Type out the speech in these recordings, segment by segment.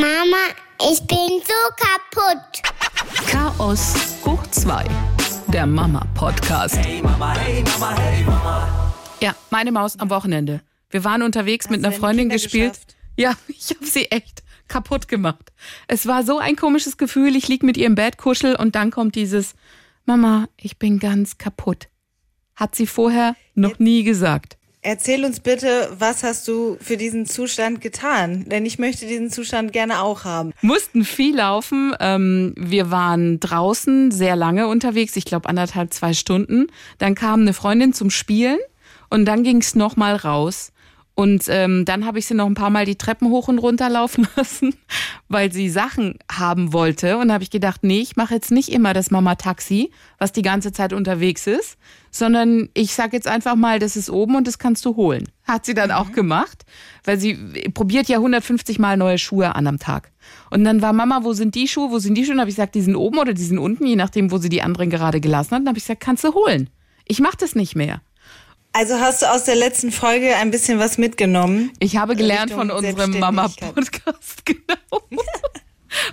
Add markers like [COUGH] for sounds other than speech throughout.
Mama, ich bin so kaputt. Chaos hoch 2. Der Mama-Podcast. Hey Mama, hey Mama, hey Mama. Ja, meine Maus am Wochenende. Wir waren unterwegs mit du einer Freundin gespielt. geschafft? Ja, [LAUGHS] ich habe sie echt kaputt gemacht. Es war so ein komisches Gefühl. Ich lieg mit ihr im Bett, kuschel und dann kommt dieses Mama, ich bin ganz kaputt. Hat sie vorher noch nie gesagt. Erzähl uns bitte, was hast du für diesen Zustand getan? Denn ich möchte diesen Zustand gerne auch haben. Mussten viel laufen. Ähm, wir waren draußen sehr lange unterwegs, ich glaube anderthalb, zwei Stunden. Dann kam eine Freundin zum Spielen und dann ging's noch mal raus. Und ähm, dann habe ich sie noch ein paar Mal die Treppen hoch und runter laufen [LAUGHS] lassen, weil sie Sachen haben wollte. Und da habe ich gedacht, nee, ich mache jetzt nicht immer das Mama-Taxi, was die ganze Zeit unterwegs ist, sondern ich sag jetzt einfach mal, das ist oben und das kannst du holen. Hat sie dann auch gemacht, weil sie probiert ja 150 Mal neue Schuhe an am Tag. Und dann war Mama, wo sind die Schuhe, wo sind die Schuhe? Und habe ich gesagt, die sind oben oder die sind unten, je nachdem, wo sie die anderen gerade gelassen hat. Und habe ich gesagt, kannst du holen. Ich mache das nicht mehr. Also hast du aus der letzten Folge ein bisschen was mitgenommen? Ich habe gelernt Richtung von unserem. Mama-Podcast, [LAUGHS] genau. [LAUGHS]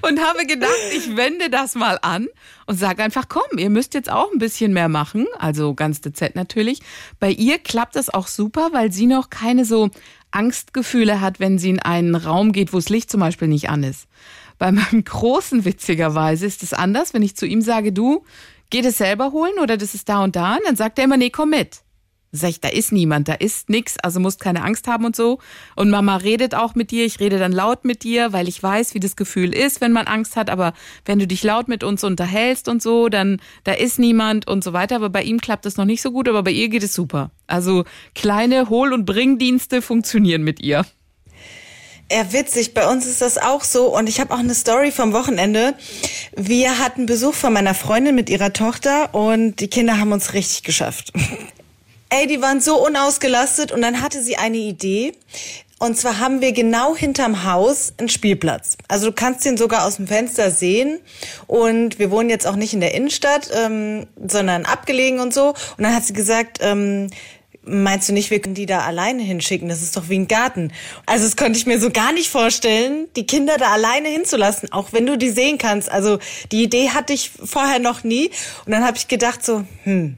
Und habe gedacht, ich wende das mal an und sage einfach, komm, ihr müsst jetzt auch ein bisschen mehr machen. Also ganz dezent natürlich. Bei ihr klappt das auch super, weil sie noch keine so Angstgefühle hat, wenn sie in einen Raum geht, wo das Licht zum Beispiel nicht an ist. Bei meinem [LAUGHS] Großen, witzigerweise, ist es anders, wenn ich zu ihm sage, du, geh das selber holen oder das ist da und da. Und dann sagt er immer, nee, komm mit. Sag ich, da ist niemand, da ist nix, also musst keine Angst haben und so. Und Mama redet auch mit dir, ich rede dann laut mit dir, weil ich weiß, wie das Gefühl ist, wenn man Angst hat. Aber wenn du dich laut mit uns unterhältst und so, dann da ist niemand und so weiter. Aber bei ihm klappt das noch nicht so gut, aber bei ihr geht es super. Also kleine Hohl- und Bringdienste funktionieren mit ihr. Ja, witzig. Bei uns ist das auch so. Und ich habe auch eine Story vom Wochenende. Wir hatten Besuch von meiner Freundin mit ihrer Tochter und die Kinder haben uns richtig geschafft. [LAUGHS] Ey, die waren so unausgelastet und dann hatte sie eine Idee. Und zwar haben wir genau hinterm Haus einen Spielplatz. Also du kannst den sogar aus dem Fenster sehen. Und wir wohnen jetzt auch nicht in der Innenstadt, ähm, sondern abgelegen und so. Und dann hat sie gesagt, ähm, meinst du nicht, wir können die da alleine hinschicken? Das ist doch wie ein Garten. Also das konnte ich mir so gar nicht vorstellen, die Kinder da alleine hinzulassen, auch wenn du die sehen kannst. Also die Idee hatte ich vorher noch nie. Und dann habe ich gedacht so, hm,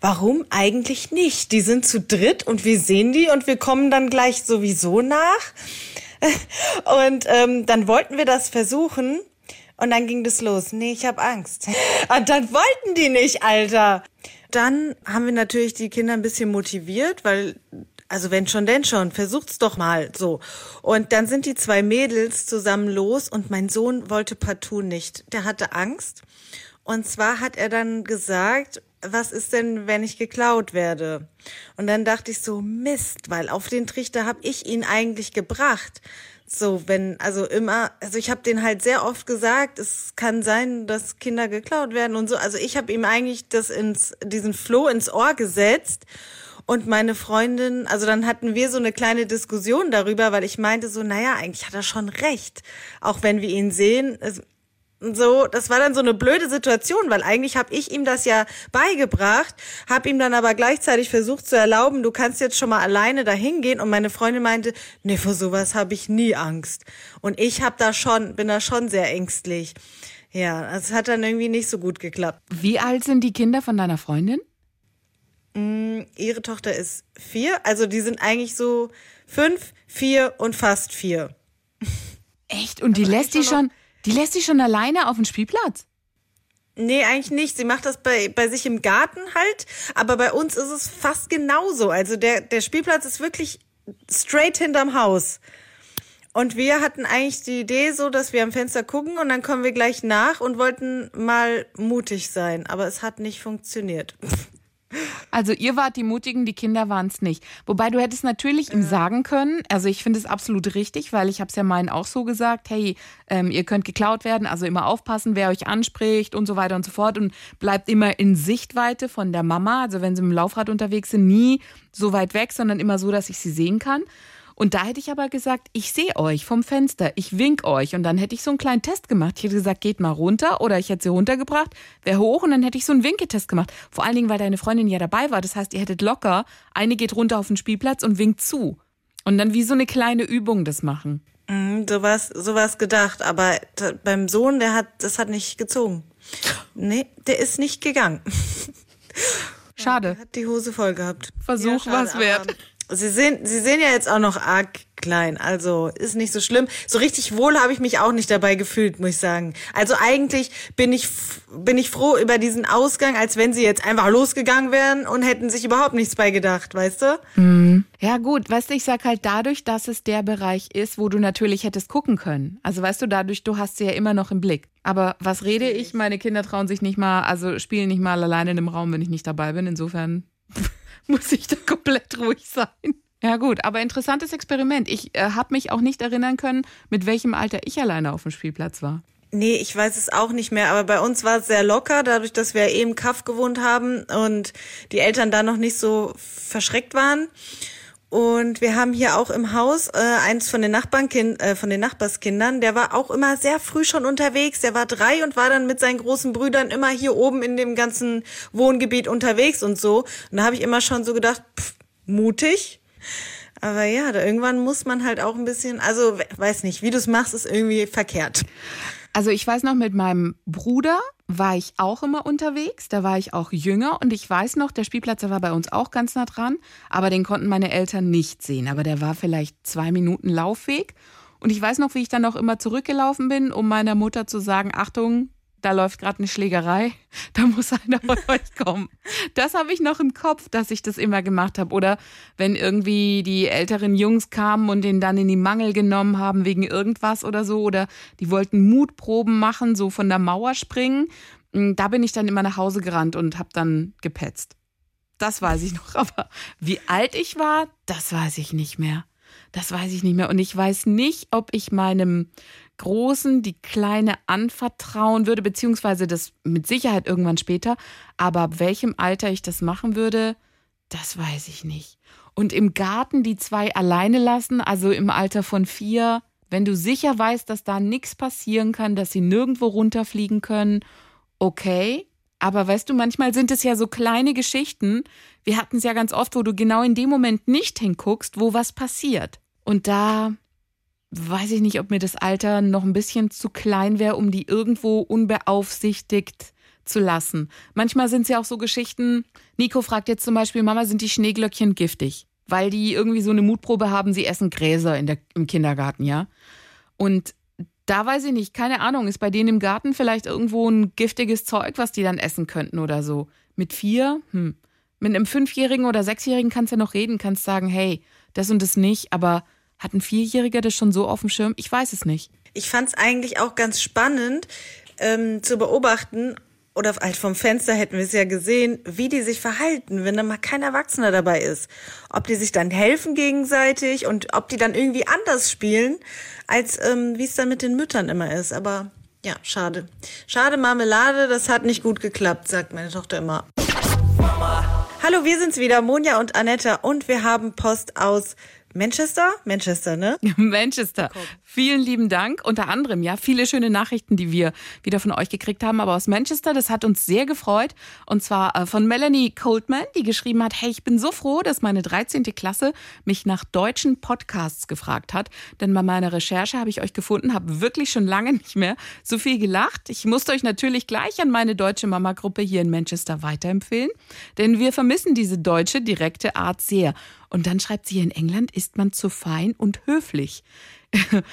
warum eigentlich nicht? Die sind zu dritt und wir sehen die und wir kommen dann gleich sowieso nach. [LAUGHS] Und ähm, dann wollten wir das versuchen. Und dann ging das los. Nee, ich habe Angst. Und [LAUGHS] dann wollten die nicht, Alter. Dann haben wir natürlich die Kinder ein bisschen motiviert, weil, also wenn schon, denn schon, versucht's doch mal so. Und dann sind die zwei Mädels zusammen los und mein Sohn wollte partout nicht. Der hatte Angst. Und zwar hat er dann gesagt, was ist denn, wenn ich geklaut werde? Und dann dachte ich so, Mist, weil auf den Trichter habe ich ihn eigentlich gebracht. So, wenn, also immer, also ich habe den halt sehr oft gesagt, es kann sein, dass Kinder geklaut werden und so. Also ich habe ihm eigentlich das ins, diesen Floh ins Ohr gesetzt. Und meine Freundin, also dann hatten wir so eine kleine Diskussion darüber, weil ich meinte so, naja, eigentlich hat er schon recht. Auch wenn wir ihn sehen, so, das war dann so eine blöde Situation, weil eigentlich habe ich ihm das ja beigebracht, habe ihm dann aber gleichzeitig versucht zu erlauben, du kannst jetzt schon mal alleine dahin gehen und meine Freundin meinte, nee, vor sowas habe ich nie Angst. Und ich habe da schon bin da schon sehr ängstlich. Ja, es hat dann irgendwie nicht so gut geklappt. Wie alt sind die Kinder von deiner Freundin? Ihre Tochter ist vier, also die sind eigentlich so fünf, vier und fast vier. Echt? Und die lässt die schon, die lässt die schon alleine auf den Spielplatz? Nee, eigentlich nicht. Sie macht das bei, bei sich im Garten halt, aber bei uns ist es fast genauso. Also der, der Spielplatz ist wirklich straight hinterm Haus. Und wir hatten eigentlich die Idee so, dass wir am Fenster gucken und dann kommen wir gleich nach und wollten mal mutig sein, aber es hat nicht funktioniert. [LAUGHS] Also ihr wart die Mutigen, die Kinder waren es nicht. Wobei du hättest natürlich ihm sagen können, also ich finde es absolut richtig, weil ich habe es ja meinen auch so gesagt, hey, ähm, ihr könnt geklaut werden, also immer aufpassen, wer euch anspricht und so weiter und so fort und bleibt immer in Sichtweite von der Mama, also wenn sie mit dem Laufrad unterwegs sind, nie so weit weg, sondern immer so, dass ich sie sehen kann. Und da hätte ich aber gesagt, ich sehe euch vom Fenster, ich wink euch. Und dann hätte ich so einen kleinen Test gemacht. Ich hätte gesagt, geht mal runter oder ich hätte sie runtergebracht, wäre hoch und dann hätte ich so einen Winketest gemacht. Vor allen Dingen, weil deine Freundin ja dabei war. Das heißt, ihr hättet locker, eine geht runter auf den Spielplatz und winkt zu. Und dann wie so eine kleine Übung das machen. Mhm, so war's, so war's gedacht. Aber beim Sohn, der hat, das hat nicht gezogen. Nee, der ist nicht gegangen. Schade. Der hat die Hose voll gehabt. Versuch schade, was wert. Sie sehen, Sie sehen ja jetzt auch noch arg klein, also ist nicht so schlimm. So richtig wohl habe ich mich auch nicht dabei gefühlt, muss ich sagen. Also eigentlich bin ich bin ich froh über diesen Ausgang, als wenn Sie jetzt einfach losgegangen wären und hätten sich überhaupt nichts bei gedacht, weißt du? Ja gut, weißt du, ich sag halt dadurch, dass es der Bereich ist, wo du natürlich hättest gucken können. Also weißt du, dadurch, du hast sie ja immer noch im Blick. Aber was rede ich? Meine Kinder trauen sich nicht mal, also spielen nicht mal alleine in einem Raum, wenn ich nicht dabei bin. Insofern [LAUGHS] muss ich da komplett ruhig sein. Ja gut, aber interessantes Experiment. Ich äh, habe mich auch nicht erinnern können, mit welchem Alter ich alleine auf dem Spielplatz war. Nee, ich weiß es auch nicht mehr, aber bei uns war es sehr locker, dadurch, dass wir eh im Kaff gewohnt haben und die Eltern da noch nicht so verschreckt waren. Und wir haben hier auch im Haus äh, eins von den Nachbarnkind, äh, von den Nachbarskindern, der war auch immer sehr früh schon unterwegs. Der war drei und war dann mit seinen großen Brüdern immer hier oben in dem ganzen Wohngebiet unterwegs und so. Und da habe ich immer schon so gedacht, pff, mutig. Aber ja, da irgendwann muss man halt auch ein bisschen, also we- weiß nicht, wie du es machst, ist irgendwie verkehrt. Also ich weiß noch, mit meinem Bruder war ich auch immer unterwegs. Da war ich auch jünger und ich weiß noch, der Spielplatz war bei uns auch ganz nah dran, aber den konnten meine Eltern nicht sehen. Aber der war vielleicht zwei Minuten Laufweg. Und ich weiß noch, wie ich dann auch immer zurückgelaufen bin, um meiner Mutter zu sagen, Achtung, da läuft gerade eine Schlägerei, [LAUGHS] da muss einer von [LAUGHS] euch kommen. Das habe ich noch im Kopf, dass ich das immer gemacht habe. Oder wenn irgendwie die älteren Jungs kamen und den dann in die Mangel genommen haben wegen irgendwas oder so. Oder die wollten Mutproben machen, so von der Mauer springen. Mm, Da bin ich dann immer nach Hause gerannt und habe dann gepetzt. Das weiß ich noch. [LAUGHS] Aber wie alt ich war, das weiß ich nicht mehr. Das weiß ich nicht mehr. Und ich weiß nicht, ob ich meinem Großen die Kleine anvertrauen würde, beziehungsweise das mit Sicherheit irgendwann später. Aber ab welchem Alter ich das machen würde, das weiß ich nicht. Und im Garten die zwei alleine lassen, also im Alter von vier, wenn du sicher weißt, dass da nichts passieren kann, dass sie nirgendwo runterfliegen können, okay. Aber weißt du, manchmal sind es ja so kleine Geschichten. Wir hatten es ja ganz oft, wo du genau in dem Moment nicht hinguckst, wo was passiert. Und da weiß ich nicht, ob mir das Alter noch ein bisschen zu klein wäre, um die irgendwo unbeaufsichtigt zu lassen. Manchmal sind es ja auch so Geschichten. Nico fragt jetzt zum Beispiel, Mama, sind die Schneeglöckchen giftig? Weil die irgendwie so eine Mutprobe haben, sie essen Gräser in der, im Kindergarten, ja? Und da weiß ich nicht, keine Ahnung, ist bei denen im Garten vielleicht irgendwo ein giftiges Zeug, was die dann essen könnten oder so. Mit vier? Hm. Mit einem Fünfjährigen oder Sechsjährigen kannst du ja noch reden, kannst sagen, hey, das und das nicht, aber hat ein Vierjähriger das schon so auf dem Schirm? Ich weiß es nicht. Ich fand es eigentlich auch ganz spannend ähm, zu beobachten, oder halt vom Fenster hätten wir es ja gesehen, wie die sich verhalten, wenn da mal kein Erwachsener dabei ist. Ob die sich dann helfen gegenseitig und ob die dann irgendwie anders spielen, als ähm, wie es dann mit den Müttern immer ist. Aber ja, schade. Schade Marmelade, das hat nicht gut geklappt, sagt meine Tochter immer. Hallo, wir sind's wieder, Monja und Annette, und wir haben Post aus Manchester? Manchester, ne? [LAUGHS] Manchester. Vielen lieben Dank. Unter anderem, ja, viele schöne Nachrichten, die wir wieder von euch gekriegt haben. Aber aus Manchester, das hat uns sehr gefreut. Und zwar äh, von Melanie Coldman, die geschrieben hat, hey, ich bin so froh, dass meine 13. Klasse mich nach deutschen Podcasts gefragt hat. Denn bei meiner Recherche habe ich euch gefunden, habe wirklich schon lange nicht mehr so viel gelacht. Ich musste euch natürlich gleich an meine deutsche Mama-Gruppe hier in Manchester weiterempfehlen. Denn wir vermissen diese deutsche, direkte Art sehr. Und dann schreibt sie, in England ist man zu fein und höflich. [LAUGHS]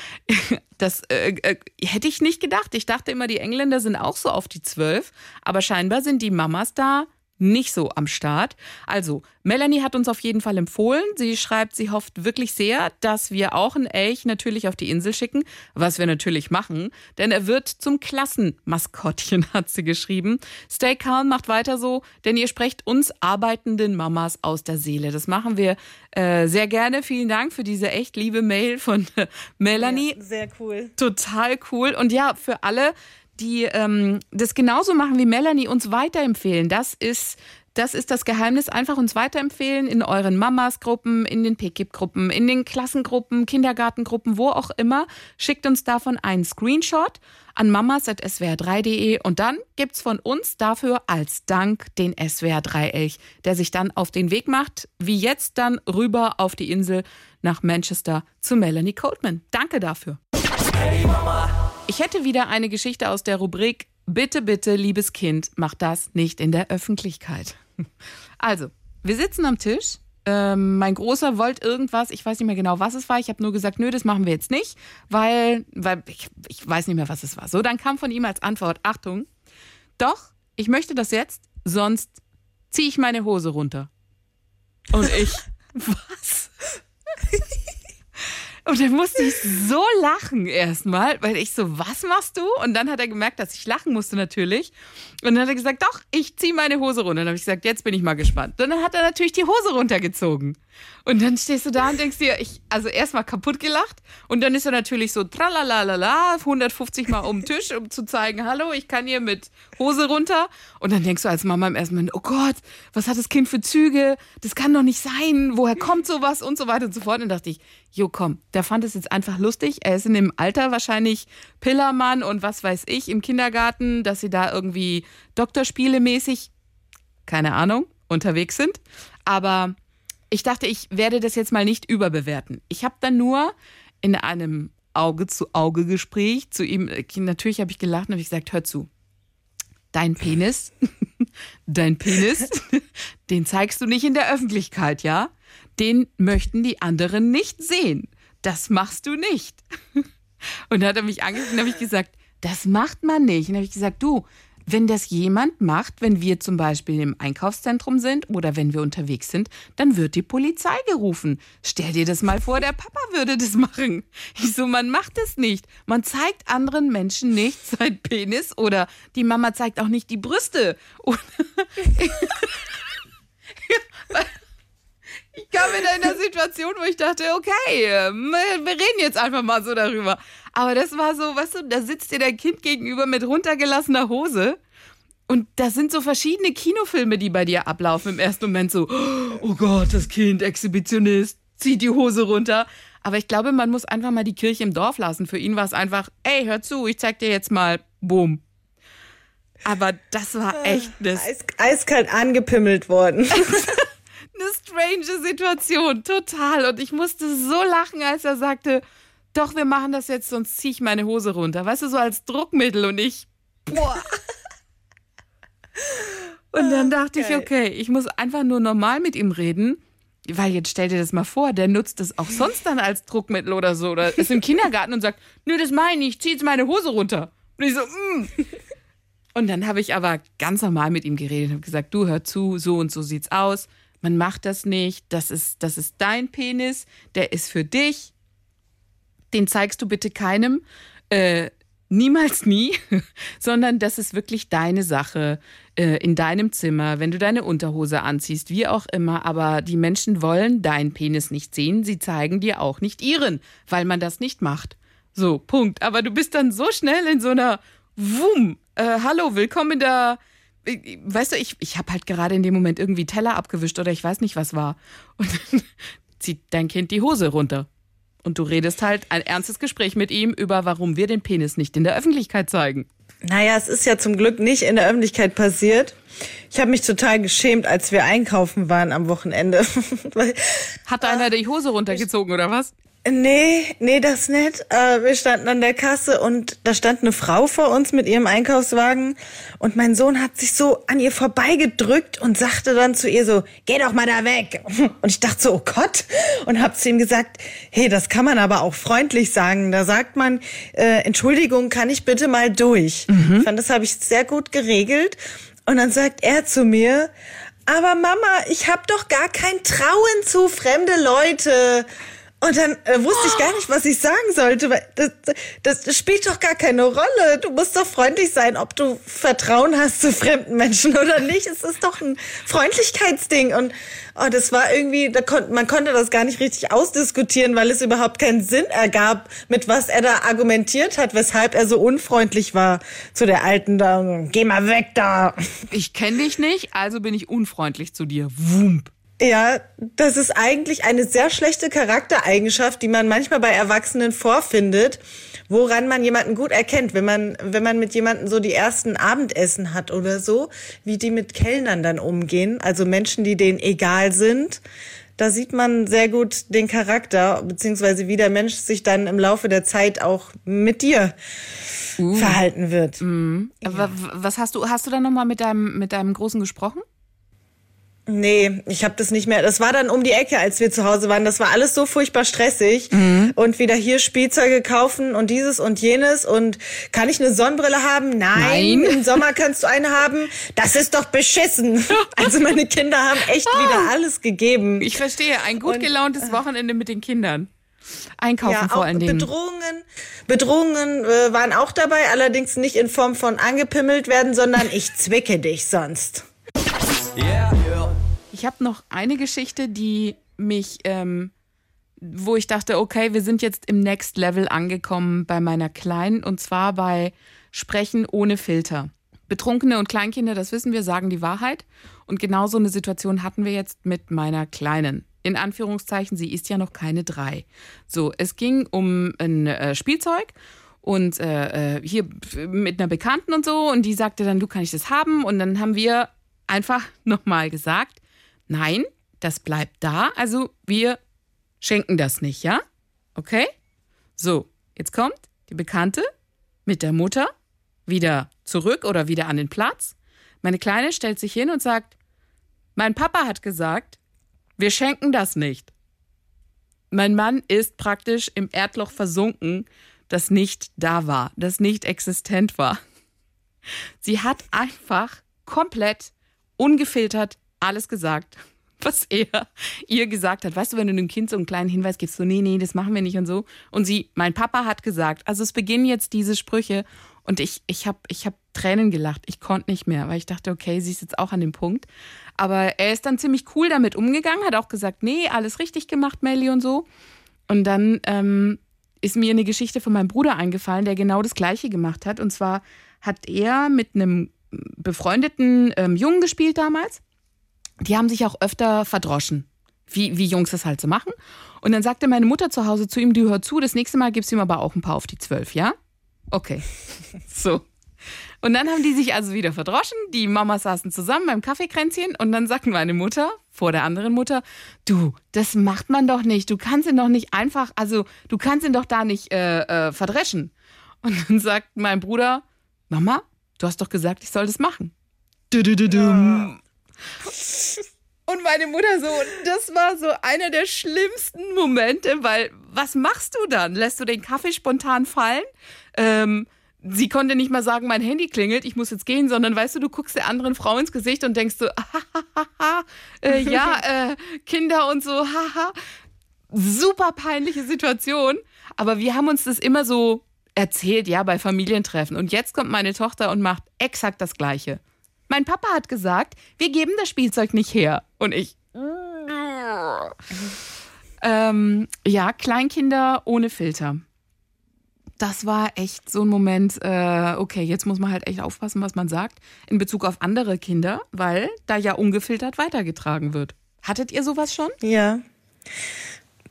Das äh, äh, hätte ich nicht gedacht. Ich dachte immer, die Engländer sind auch so auf die Zwölf. Aber scheinbar sind die Mamas da nicht so am Start. Also, Melanie hat uns auf jeden Fall empfohlen. Sie schreibt, sie hofft wirklich sehr, dass wir auch einen Elch natürlich auf die Insel schicken, was wir natürlich machen, denn er wird zum Klassenmaskottchen, [LAUGHS] hat sie geschrieben. Stay calm, macht weiter so, denn ihr sprecht uns arbeitenden Mamas aus der Seele. Das machen wir äh, sehr gerne. Vielen Dank für diese echt liebe Mail von äh, Melanie. Sehr cool. Total cool. Und ja, für alle, die ähm, das genauso machen wie Melanie, uns weiterempfehlen. Das ist Das ist das Geheimnis. Einfach uns weiterempfehlen in euren Mamas-Gruppen, in den PKIP-Gruppen, in den Klassengruppen, Kindergartengruppen, wo auch immer. Schickt uns davon einen Screenshot an mamas.swr3.de und dann gibt's von uns dafür als Dank den SWR3-Elch, der sich dann auf den Weg macht, wie jetzt dann rüber auf die Insel nach Manchester zu Melanie Coldman. Danke dafür. Ich hätte wieder eine Geschichte aus der Rubrik Bitte, bitte, liebes Kind, mach das nicht in der Öffentlichkeit. Also, wir sitzen am Tisch. Ähm, mein Großer wollte irgendwas, ich weiß nicht mehr genau, was es war. Ich habe nur gesagt, nö, das machen wir jetzt nicht, weil, weil ich, ich weiß nicht mehr, was es war. So, dann kam von ihm als Antwort, Achtung, doch, ich möchte das jetzt, sonst ziehe ich meine Hose runter. Und ich, [LAUGHS] was? [LAUGHS] Und dann musste ich so lachen erstmal, weil ich so, was machst du? Und dann hat er gemerkt, dass ich lachen musste natürlich. Und dann hat er gesagt, doch, ich ziehe meine Hose runter. Dann habe ich gesagt, jetzt bin ich mal gespannt. Und dann hat er natürlich die Hose runtergezogen. Und dann stehst du da und denkst dir, ich, also erstmal kaputt gelacht. Und dann ist er natürlich so tralalala, 150 Mal um den Tisch, um zu zeigen, hallo, ich kann hier mit Hose runter. Und dann denkst du als Mama im ersten Moment, oh Gott, was hat das Kind für Züge? Das kann doch nicht sein. Woher kommt sowas? Und so weiter und so fort. Und dann dachte ich, jo komm, der fand es jetzt einfach lustig. Er ist in dem Alter wahrscheinlich Pillermann und was weiß ich im Kindergarten, dass sie da irgendwie Doktorspiele mäßig, keine Ahnung, unterwegs sind. Aber ich dachte, ich werde das jetzt mal nicht überbewerten. Ich habe dann nur in einem Auge-zu-Auge-Gespräch zu ihm, natürlich habe ich gelacht und habe gesagt, hör zu, dein Penis, [LAUGHS] dein Penis, [LAUGHS] den zeigst du nicht in der Öffentlichkeit, ja? Den möchten die anderen nicht sehen. Das machst du nicht. [LAUGHS] Und dann hat er mich angeguckt und habe ich gesagt, das macht man nicht. Und habe ich gesagt, du, wenn das jemand macht, wenn wir zum Beispiel im Einkaufszentrum sind oder wenn wir unterwegs sind, dann wird die Polizei gerufen. Stell dir das mal vor, der Papa würde das machen. Ich so, man macht es nicht. Man zeigt anderen Menschen nicht sein Penis oder die Mama zeigt auch nicht die Brüste. [LAUGHS] [LAUGHS] ich kam in einer Situation, wo ich dachte, okay, wir reden jetzt einfach mal so darüber. Aber das war so, weißt du, da sitzt dir dein Kind gegenüber mit runtergelassener Hose. Und das sind so verschiedene Kinofilme, die bei dir ablaufen im ersten Moment so, oh Gott, das Kind, Exhibitionist, zieht die Hose runter. Aber ich glaube, man muss einfach mal die Kirche im Dorf lassen. Für ihn war es einfach, ey, hör zu, ich zeig dir jetzt mal, boom. Aber das war echt das. Eis, eiskalt angepimmelt worden. [LAUGHS] eine strange Situation, total. Und ich musste so lachen, als er sagte, doch, wir machen das jetzt, sonst ziehe ich meine Hose runter. Weißt du, so als Druckmittel und ich, boah. [LAUGHS] Und dann dachte ich, okay, ich muss einfach nur normal mit ihm reden. Weil jetzt stell dir das mal vor, der nutzt das auch sonst dann als Druckmittel oder so. Oder ist im Kindergarten und sagt, nö, das meine ich, ich ziehe jetzt meine Hose runter. Und ich so, mm. [LAUGHS] Und dann habe ich aber ganz normal mit ihm geredet und habe gesagt, du hör zu, so und so sieht's aus. Man macht das nicht. Das ist, das ist dein Penis. Der ist für dich. Den zeigst du bitte keinem. Äh, niemals nie, [LAUGHS] sondern das ist wirklich deine Sache äh, in deinem Zimmer, wenn du deine Unterhose anziehst, wie auch immer. Aber die Menschen wollen deinen Penis nicht sehen. Sie zeigen dir auch nicht ihren, weil man das nicht macht. So, Punkt. Aber du bist dann so schnell in so einer Wum. Äh, hallo, willkommen in der weißt du, ich, ich habe halt gerade in dem Moment irgendwie Teller abgewischt oder ich weiß nicht, was war. Und dann [LAUGHS] zieht dein Kind die Hose runter. Und du redest halt ein ernstes Gespräch mit ihm über, warum wir den Penis nicht in der Öffentlichkeit zeigen. Naja, es ist ja zum Glück nicht in der Öffentlichkeit passiert. Ich habe mich total geschämt, als wir einkaufen waren am Wochenende. [LAUGHS] Hat einer die Hose runtergezogen oder was? Nee, nee, das nicht. Äh, wir standen an der Kasse und da stand eine Frau vor uns mit ihrem Einkaufswagen und mein Sohn hat sich so an ihr vorbeigedrückt und sagte dann zu ihr so, geh doch mal da weg. [LAUGHS] Und ich dachte so, oh Gott, und hab zu ihm gesagt, hey, das kann man aber auch freundlich sagen. Da sagt man, äh, Entschuldigung, kann ich bitte mal durch? Mhm. Ich fand, das habe ich sehr gut geregelt. Und dann sagt er zu mir, aber Mama, ich hab doch gar kein Trauen zu fremde Leute. Und dann äh, wusste ich gar nicht, was ich sagen sollte, weil das, das, das spielt doch gar keine Rolle. Du musst doch freundlich sein, ob du Vertrauen hast zu fremden Menschen oder nicht. Es ist doch ein Freundlichkeitsding. Und oh, das war irgendwie, da kon man konnte das gar nicht richtig ausdiskutieren, weil es überhaupt keinen Sinn ergab, mit was er da argumentiert hat, weshalb er so unfreundlich war zu der Alten da. Geh mal weg da. Ich kenne dich nicht, also bin ich unfreundlich zu dir. Wump. Ja, das ist eigentlich eine sehr schlechte Charaktereigenschaft, die man manchmal bei Erwachsenen vorfindet, woran man jemanden gut erkennt, wenn man, wenn man mit jemandem so die ersten Abendessen hat oder so, wie die mit Kellnern dann umgehen, also Menschen, die denen egal sind. Da sieht man sehr gut den Charakter, beziehungsweise wie der Mensch sich dann im Laufe der Zeit auch mit dir uh. verhalten wird. Mhm. Ja. Was hast du, hast du dann nochmal mit deinem, mit deinem Großen gesprochen? Nee, ich habe das nicht mehr. Das war dann um die Ecke, als wir zu Hause waren. Das war alles so furchtbar stressig. Mhm. Und wieder hier Spielzeuge kaufen und dieses und jenes. Und kann ich eine Sonnenbrille haben? Nein. Nein. Im Sommer kannst du eine haben. Das ist doch beschissen. [LAUGHS] Also meine Kinder haben echt oh. wieder alles gegeben. Ich verstehe. Ein gut gelauntes und, Wochenende mit den Kindern. Einkaufen ja, vor allen Dingen. Bedrohungen, Bedrohungen äh, waren auch dabei, allerdings nicht in Form von angepimmelt werden, sondern ich zwicke dich sonst. Yeah. Ich habe noch eine Geschichte, die mich, ähm, wo ich dachte, okay, wir sind jetzt im Next Level angekommen bei meiner Kleinen und zwar bei Sprechen ohne Filter. Betrunkene und Kleinkinder, das wissen wir, sagen die Wahrheit. Und genau so eine Situation hatten wir jetzt mit meiner Kleinen. In Anführungszeichen, sie ist ja noch keine drei. So, es ging um ein äh, Spielzeug und äh, äh hier mit einer Bekannten und so und die sagte dann, du kann ich das haben und dann haben wir einfach [LAUGHS] nochmal gesagt, nein, das bleibt da, also wir schenken das nicht, ja? Okay? So, jetzt kommt die Bekannte mit der Mutter wieder zurück oder wieder an den Platz. Meine Kleine stellt sich hin und sagt, mein Papa hat gesagt, wir schenken das nicht. Mein Mann ist praktisch im Erdloch versunken, das nicht da war, das nicht existent war. Sie hat einfach komplett ungefiltert alles gesagt, [LAUGHS] was er ihr gesagt hat. Weißt du, wenn du einem Kind so einen kleinen Hinweis gibst, so, nee, nee, das machen wir nicht und so. Und sie, mein Papa hat gesagt, also es beginnen jetzt diese Sprüche und ich, ich habe ich hab Tränen gelacht. Ich konnte nicht mehr, weil ich dachte, okay, sie ist jetzt auch an dem Punkt. Aber er ist dann ziemlich cool damit umgegangen, hat auch gesagt, nee, alles richtig gemacht, Melly und so. Und dann ähm, ist mir eine Geschichte von meinem Bruder eingefallen, der genau das Gleiche gemacht hat. Und zwar hat er mit einem befreundeten ähm, Jungen gespielt damals. Die haben sich auch öfter verdroschen, wie, wie Jungs das halt so machen. Und dann sagte meine Mutter zu Hause zu ihm, du hör zu, das nächste Mal gibst du ihm aber auch ein paar auf die zwölf, ja? Okay. [LAUGHS] so. Und dann haben die sich also wieder verdroschen. Die Mamas saßen zusammen beim Kaffeekränzchen und dann sagten meine Mutter vor der anderen Mutter, du, das macht man doch nicht. Du kannst ihn doch nicht einfach, also du kannst ihn doch da nicht äh, äh, verdreschen. Und dann sagt mein Bruder, Mama, Du hast doch gesagt, ich soll das machen. Und meine Mutter so, das war so einer der schlimmsten Momente, weil was machst du dann? Lässt du den Kaffee spontan fallen? Ähm, sie konnte nicht mal sagen, mein Handy klingelt, ich muss jetzt gehen, sondern weißt du, du guckst der anderen Frau ins Gesicht und denkst so, [LAUGHS] äh, ja, [LAUGHS] äh, Kinder und so, haha. Super peinliche Situation. Aber wir haben uns das immer so erzählt, ja, bei Familientreffen. Und jetzt kommt meine Tochter und macht exakt das Gleiche. Mein Papa hat gesagt, wir geben das Spielzeug nicht her. Und ich. ähm, ja, Kleinkinder ohne Filter. Das war echt so ein Moment, äh, okay, jetzt muss man halt echt aufpassen, was man sagt, in Bezug auf andere Kinder, weil da ja ungefiltert weitergetragen wird. Hattet ihr sowas schon? Ja.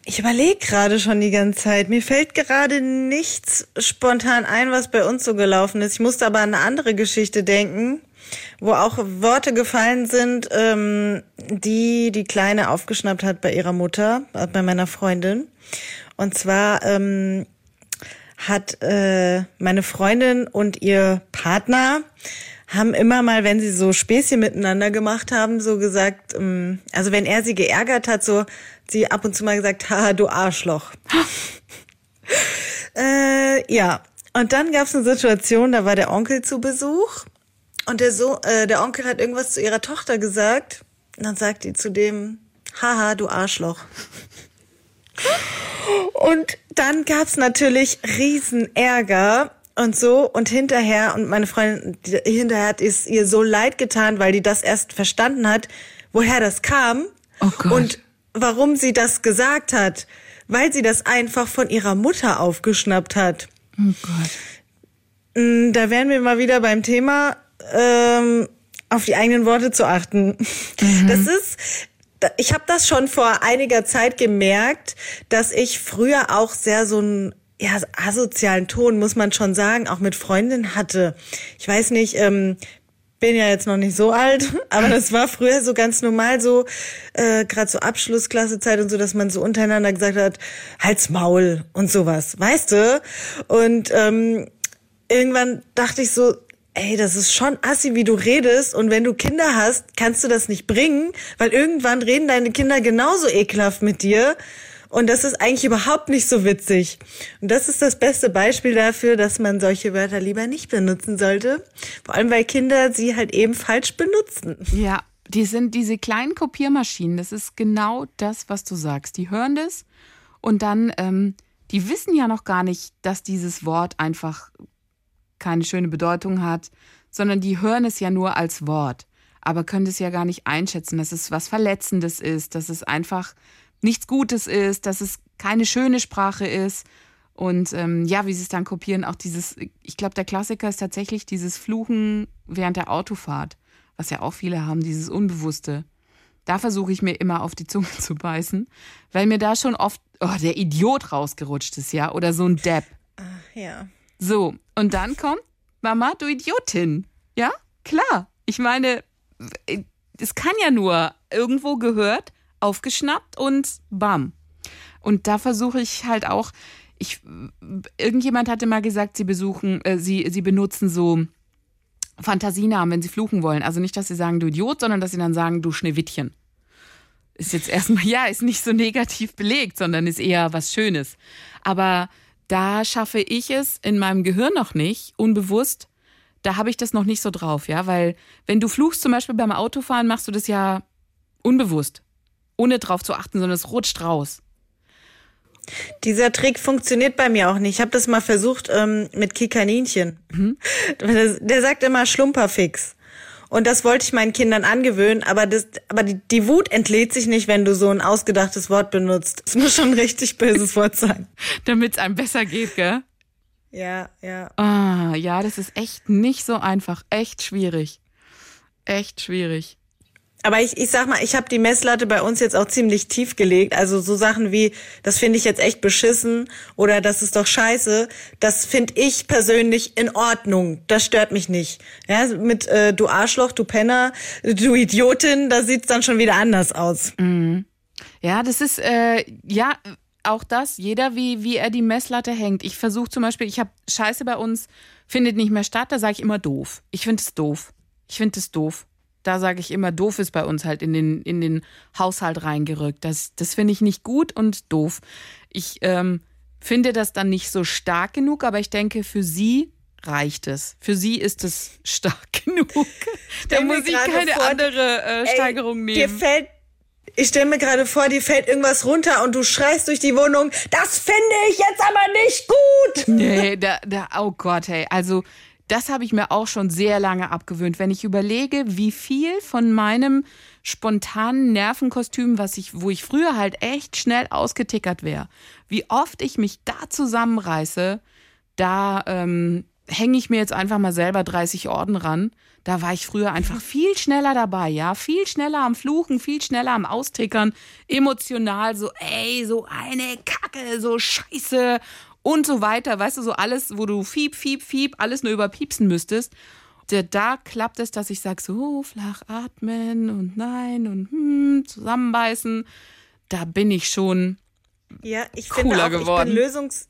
Ich überlege gerade schon die ganze Zeit. Mir fällt gerade nichts spontan ein, was bei uns so gelaufen ist. Ich musste aber an eine andere Geschichte denken, wo auch Worte gefallen sind, ähm, die die Kleine aufgeschnappt hat bei ihrer Mutter, äh, bei meiner Freundin. Und zwar ähm, hat äh, meine Freundin und ihr Partner haben immer mal, wenn sie so Späßchen miteinander gemacht haben, so gesagt, ähm, also wenn er sie geärgert hat, so sie ab und zu mal gesagt, haha, du Arschloch. [LAUGHS] äh, ja, und dann gab es eine Situation, da war der Onkel zu Besuch und der, so äh, der Onkel hat irgendwas zu ihrer Tochter gesagt und dann sagt die zu dem, haha, du Arschloch. Und dann gab's natürlich Riesenärger und so und hinterher und meine Freundin die, hinterher hat es ihr so leid getan, weil die das erst verstanden hat, woher das kam Oh Gott. und warum sie das gesagt hat, weil sie das einfach von ihrer Mutter aufgeschnappt hat. Oh Gott. Mm, Da wären wir mal wieder beim Thema, ähm, auf die eigenen Worte zu achten. Das ist, ich habe das schon vor einiger Zeit gemerkt, dass ich früher auch sehr so einen ja, asozialen Ton, muss man schon sagen, auch mit Freundinnen hatte. Ich weiß nicht, ähm, bin ja jetzt noch nicht so alt, [LAUGHS] aber das war früher so ganz normal, so äh, gerade so Abschlussklassezeit und so, dass man so untereinander gesagt hat, halt's Maul und sowas, weißt du? Und ähm, irgendwann dachte ich so, ey, das ist schon assi, wie du redest. Und wenn du Kinder hast, kannst du das nicht bringen, weil irgendwann reden deine Kinder genauso ekelhaft mit dir. Und das ist eigentlich überhaupt nicht so witzig. Und das ist das beste Beispiel dafür, dass man solche Wörter lieber nicht benutzen sollte. Vor allem, weil Kinder sie halt eben falsch benutzen. Ja, die sind diese kleinen Kopiermaschinen. Das ist genau das, was du sagst. Die hören das und dann, ähm, die wissen ja noch gar nicht, dass dieses Wort einfach keine schöne Bedeutung hat, sondern die hören es ja nur als Wort, aber können es ja gar nicht einschätzen, dass es was Verletzendes ist, dass es einfach nichts Gutes ist, dass es keine schöne Sprache ist. Und ähm, ja, wie sie es dann kopieren, auch dieses, ich glaube, der Klassiker ist tatsächlich dieses Fluchen während der Autofahrt, was ja auch viele haben, dieses Unbewusste. Da versuche ich mir immer auf die Zunge zu beißen, weil mir da schon oft oh, der Idiot rausgerutscht ist, ja, oder so ein Depp. Ja. So, und dann kommt, Mama, du Idiotin. Ja, klar. Ich meine, es kann ja nur irgendwo gehört, aufgeschnappt und bam. Und da versuche ich halt auch, ich, irgendjemand hatte mal gesagt, sie besuchen, äh, sie, sie benutzen so Fantasienamen, wenn sie fluchen wollen. Also nicht, dass sie sagen, du Idiot, sondern dass sie dann sagen, du Schneewittchen. Ist jetzt erstmal, [LAUGHS] ja, ist nicht so negativ belegt, sondern ist eher was Schönes. Aber da schaffe ich es in meinem Gehirn noch nicht, unbewusst. Da habe ich das noch nicht so drauf, ja, weil wenn du fluchst, zum Beispiel beim Autofahren, machst du das ja unbewusst, ohne drauf zu achten, sondern es rutscht raus. Dieser Trick funktioniert bei mir auch nicht. Ich habe das mal versucht ähm, mit Kikaninchen. Der, [LAUGHS] der sagt immer Schlumperfix. Und das wollte ich meinen Kindern angewöhnen, aber, das, aber die, die Wut entlädt sich nicht, wenn du so ein ausgedachtes Wort benutzt. Es muss schon ein richtig böses Wort sein. [LAUGHS] Damit es einem besser geht, gell? Ja, ja. Ah, ja, das ist echt nicht so einfach. Echt schwierig. Echt schwierig. Aber ich, ich sag mal, ich habe die Messlatte bei uns jetzt auch ziemlich tief gelegt. Also so Sachen wie, das finde ich jetzt echt beschissen oder das ist doch scheiße, das finde ich persönlich in Ordnung. Das stört mich nicht. Ja, mit äh, du Arschloch, du Penner, du Idiotin, da sieht's dann schon wieder anders aus. Ja, das ist, äh, ja, auch das, jeder wie, wie er die Messlatte hängt. Ich versuche zum Beispiel, ich habe Scheiße bei uns, findet nicht mehr statt, da sage ich immer doof. Ich finde es doof. Ich finde es doof. Da sage ich immer, doof ist bei uns halt in den, in den Haushalt reingerückt. Das, das finde ich nicht gut und doof. Ich ähm, finde das dann nicht so stark genug, aber ich denke, für sie reicht es. Für sie ist es [LAUGHS] stark genug. Da muss ich keine vor, andere äh, Ey, Steigerung Dir nehmen. fällt, ich stelle mir gerade vor, dir fällt irgendwas runter und du schreist durch die Wohnung, das finde ich jetzt aber nicht gut. Nee, da, da, oh Gott, hey. Also, das habe ich mir auch schon sehr lange abgewöhnt. Wenn ich überlege, wie viel von meinem spontanen Nervenkostüm, was ich, wo ich früher halt echt schnell ausgetickert wäre, wie oft ich mich da zusammenreiße, da ähm, hänge ich mir jetzt einfach mal selber 30 Orden ran. Da war ich früher einfach viel schneller dabei, ja, viel schneller am Fluchen, viel schneller am Austickern, emotional so, ey, so eine Kacke, so Scheiße und so weiter, weißt du, so alles, wo du fiep, fiep, fiep, alles nur überpiepsen müsstest. Da, da klappt es, dass ich sage, so flach atmen und nein und hm, zusammenbeißen. Da bin ich schon Ja, ich Cooler finde auch, geworden. ich bin lösungs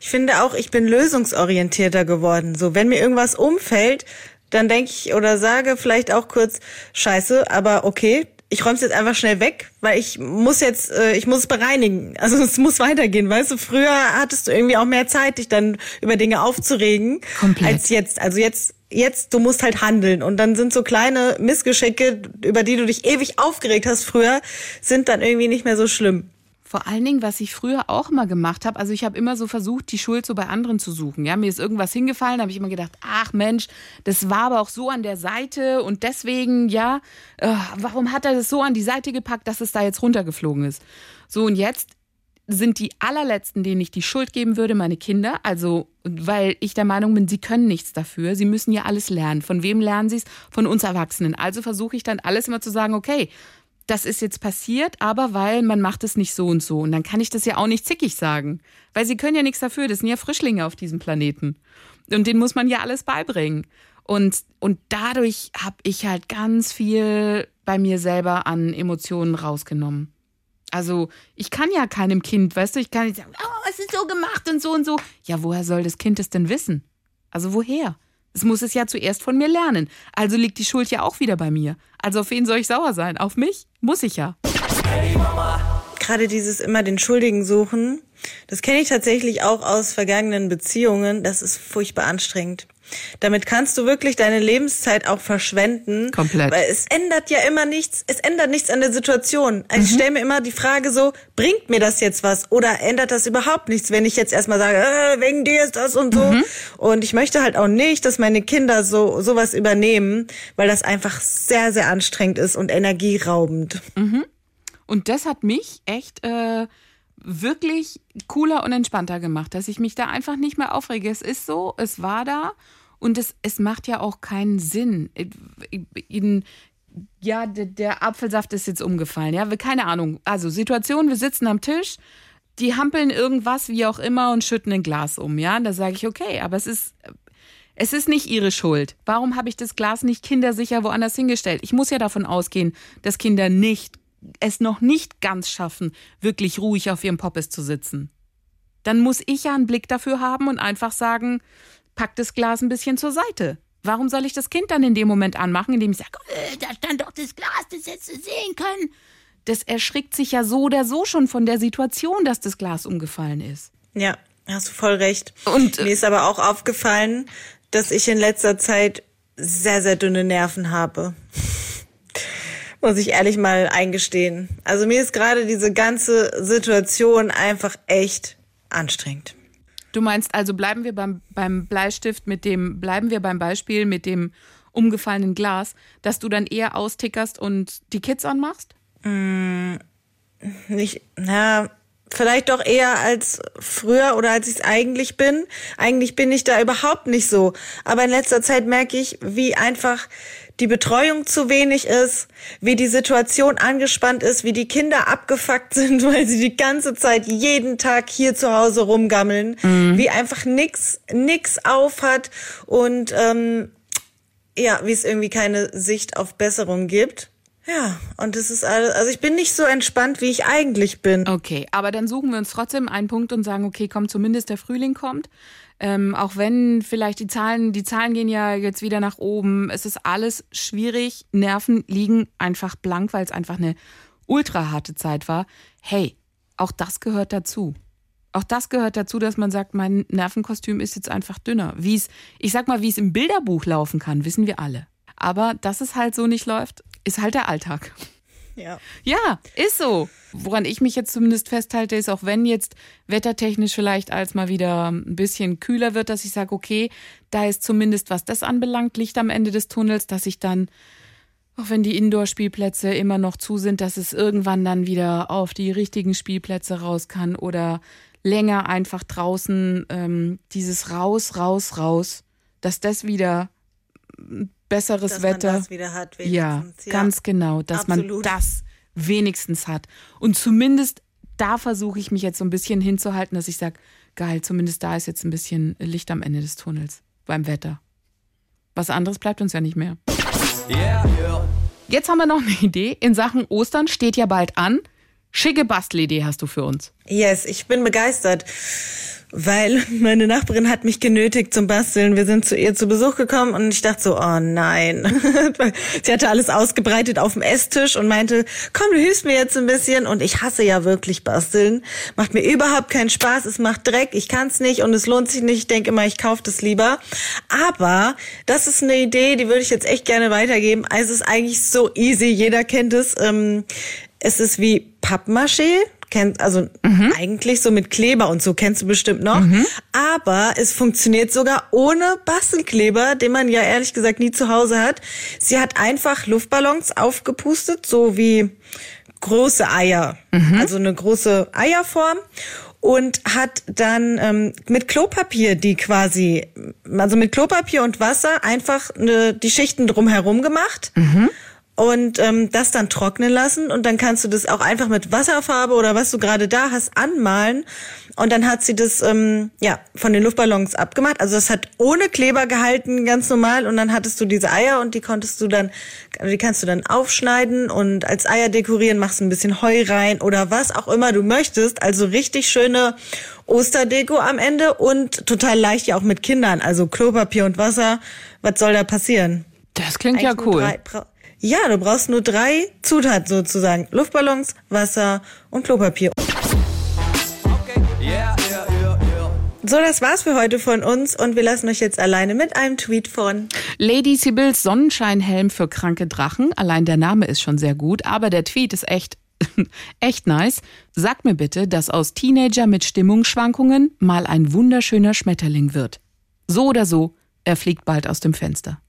ich finde auch, ich bin lösungsorientierter geworden. So, wenn mir irgendwas umfällt, dann denke ich oder sage vielleicht auch kurz Scheiße, aber okay, ich räume es jetzt einfach schnell weg, weil ich muss jetzt, äh, ich muss es bereinigen. [LAUGHS] Also es muss weitergehen, weißt du? Früher hattest du irgendwie auch mehr Zeit, dich dann über Dinge aufzuregen, Komplett. als jetzt. Also jetzt, jetzt, du musst halt handeln. Und dann sind so kleine Missgeschicke, über die du dich ewig aufgeregt hast früher, sind dann irgendwie nicht mehr so schlimm. Vor allen Dingen, was ich früher auch immer gemacht habe, also ich habe immer so versucht, die Schuld so bei anderen zu suchen. Ja, mir ist irgendwas hingefallen, habe ich immer gedacht, ach Mensch, das war aber auch so an der Seite und deswegen, ja, äh, warum hat er das so an die Seite gepackt, dass es da jetzt runtergeflogen ist? So und jetzt sind die allerletzten, denen ich die Schuld geben würde, meine Kinder. Also, weil ich der Meinung bin, sie können nichts dafür. Sie müssen ja alles lernen. Von wem lernen sie es? Von uns Erwachsenen. Also versuche ich dann alles immer zu sagen, okay, das ist jetzt passiert, aber weil man macht es nicht so und so. Und dann kann ich das ja auch nicht zickig sagen. Weil sie können ja nichts dafür. Das sind ja Frischlinge auf diesem Planeten. Und denen muss man ja alles beibringen. Und, und dadurch habe ich halt ganz viel bei mir selber an Emotionen rausgenommen. Also ich kann ja keinem Kind, weißt du, ich kann nicht sagen, oh, es ist so gemacht und so und so. Ja, woher soll das Kind es denn wissen? Also woher? Es muss es ja zuerst von mir lernen. Also liegt die Schuld ja auch wieder bei mir. Also auf wen soll ich sauer sein? Auf mich? Muss ich ja. Gerade dieses immer den Schuldigen suchen, das kenne ich tatsächlich auch aus vergangenen Beziehungen. Das ist furchtbar anstrengend. Damit kannst du wirklich deine Lebenszeit auch verschwenden. Komplett. Weil es ändert ja immer nichts, es ändert nichts an der Situation. Also Ich stelle mir immer die Frage so, bringt mir das jetzt was oder ändert das überhaupt nichts, wenn ich jetzt erstmal sage, äh, wegen dir ist das und so. Und ich möchte halt auch nicht, dass meine Kinder so sowas übernehmen, weil das einfach sehr, sehr anstrengend ist und energieraubend. Und das hat mich echt äh, wirklich cooler und entspannter gemacht, dass ich mich da einfach nicht mehr aufrege. Es ist so, es war da und es, es macht ja auch keinen Sinn. In, ja, der, der Apfelsaft ist jetzt umgefallen. Ja, keine Ahnung. Also Situation, wir sitzen am Tisch, die hampeln irgendwas, wie auch immer, und schütten ein Glas um. Ja, da sage ich, okay, aber es ist. Es ist nicht ihre Schuld. Warum habe ich das Glas nicht kindersicher woanders hingestellt? Ich muss ja davon ausgehen, dass Kinder nicht es noch nicht ganz schaffen, wirklich ruhig auf ihrem Poppes zu sitzen. Dann muss ich ja einen Blick dafür haben und einfach sagen, pack das Glas ein bisschen zur Seite. Warum soll ich das Kind dann in dem Moment anmachen, indem ich sage, äh, da stand doch das Glas, das hättest du sehen können? Das erschrickt sich ja so oder so schon von der Situation, dass das Glas umgefallen ist. Ja, hast du voll recht. Und, äh, mir ist aber auch aufgefallen, dass ich in letzter Zeit sehr, sehr dünne Nerven habe. [LAUGHS] Muss ich ehrlich mal eingestehen. Also mir ist gerade diese ganze Situation einfach echt anstrengend. Du meinst also, bleiben wir beim, beim Bleistift mit dem, bleiben wir beim Beispiel mit dem umgefallenen Glas, dass du dann eher austickerst und die Kids anmachst? Nicht, na, vielleicht doch eher als früher oder als ich es eigentlich bin. Eigentlich bin ich da überhaupt nicht so. Aber in letzter Zeit merke ich, wie einfach die Betreuung zu wenig ist, wie die Situation angespannt ist, wie die Kinder abgefuckt [LAUGHS] sind, weil sie die ganze Zeit jeden Tag hier zu Hause rumgammeln, wie einfach nix, nix auf hat und ähm, ja, wie es irgendwie keine Sicht auf Besserung gibt. Ja, und es ist alles, also ich bin nicht so entspannt, wie ich eigentlich bin. Okay, aber dann suchen wir uns trotzdem einen Punkt und sagen, okay, komm, zumindest der Frühling kommt. Ähm, auch wenn vielleicht die Zahlen, die Zahlen gehen ja jetzt wieder nach oben. Es ist alles schwierig. Nerven liegen einfach blank, weil es einfach eine ultra harte Zeit war. Hey, auch das gehört dazu. Auch das gehört dazu, dass man sagt, mein Nervenkostüm ist jetzt einfach dünner. Wie es, ich sag mal, wie es im Bilderbuch laufen kann, wissen wir alle. Aber dass es halt so nicht läuft, ist halt der Alltag. Ja. Ja, ist so. Woran ich mich jetzt zumindest festhalte, ist, auch wenn jetzt wettertechnisch vielleicht als mal wieder ein bisschen kühler wird, dass ich sage, okay, da ist zumindest, was das anbelangt, Licht am Ende des Tunnels, dass ich dann, auch wenn die Indoor-Spielplätze immer noch zu sind, dass es irgendwann dann wieder auf die richtigen Spielplätze raus kann oder länger einfach draußen ähm, dieses raus, raus, raus, dass das wieder ein besseres Dass Wetter. man das wieder hat, Ja, wenigstens. ganz genau, dass man Absolut. das wenigstens hat. Und zumindest da versuche ich mich jetzt so ein bisschen hinzuhalten, dass ich sage, geil, zumindest da ist jetzt ein bisschen Licht am Ende des Tunnels beim Wetter. Was anderes bleibt uns ja nicht mehr. Yeah, yeah. Jetzt haben wir noch eine Idee. In Sachen Ostern steht ja bald an. Schicke Bastelidee hast du für uns. Yes, ich bin begeistert, weil [LAUGHS] meine Nachbarin hat mich genötigt zum Basteln. Wir sind zu ihr zu Besuch gekommen und ich dachte so, oh nein. [LAUGHS] Sie hatte alles ausgebreitet auf dem Esstisch und meinte, komm, du hilfst mir jetzt ein bisschen. Und ich hasse ja wirklich Basteln. Macht mir überhaupt keinen Spaß. Es macht Dreck. Ich kann's nicht und es lohnt sich nicht. Ich denke immer, ich kaufe das lieber. Aber das ist eine Idee, die würde ich jetzt echt gerne weitergeben. Also es ist eigentlich so easy. Jeder kennt es. Ähm, es ist wie Pappmaché, kennt, also eigentlich so mit Kleber und so kennst du bestimmt noch. Aber es funktioniert sogar ohne Bastelkleber, den man ja ehrlich gesagt nie zu Hause hat. Sie hat einfach Luftballons aufgepustet, so wie große Eier, also eine große Eierform. Und hat dann ähm, mit Klopapier die quasi, also mit Klopapier und Wasser einfach ne, die Schichten drumherum gemacht und ähm, das dann trocknen lassen und dann kannst du das auch einfach mit Wasserfarbe oder was du gerade da hast anmalen und dann hat sie das ähm, ja von den Luftballons abgemacht. Also das hat ohne Kleber gehalten, ganz normal und dann hattest du diese Eier und die konntest du dann, die kannst du dann aufschneiden und als Eier dekorieren, machst ein bisschen Heu rein oder was auch immer du möchtest. Also richtig schöne Osterdeko am Ende und total leicht ja auch mit Kindern. Also Klopapier und Wasser. Was soll da passieren? Das klingt ja Eigentlich nur cool. Ja, du brauchst nur drei Zutaten sozusagen. Luftballons, Wasser und Klopapier. Yeah, yeah, yeah, yeah. So, das war's für heute von uns und wir lassen euch jetzt alleine mit einem Tweet von. Lady Sibils Sonnenscheinhelm für kranke Drachen. Allein der Name ist schon sehr gut, aber der Tweet ist echt, [LAUGHS] echt nice. Sagt mir bitte, dass aus Teenager mit Stimmungsschwankungen mal ein wunderschöner Schmetterling wird. So oder so, er fliegt bald aus dem Fenster.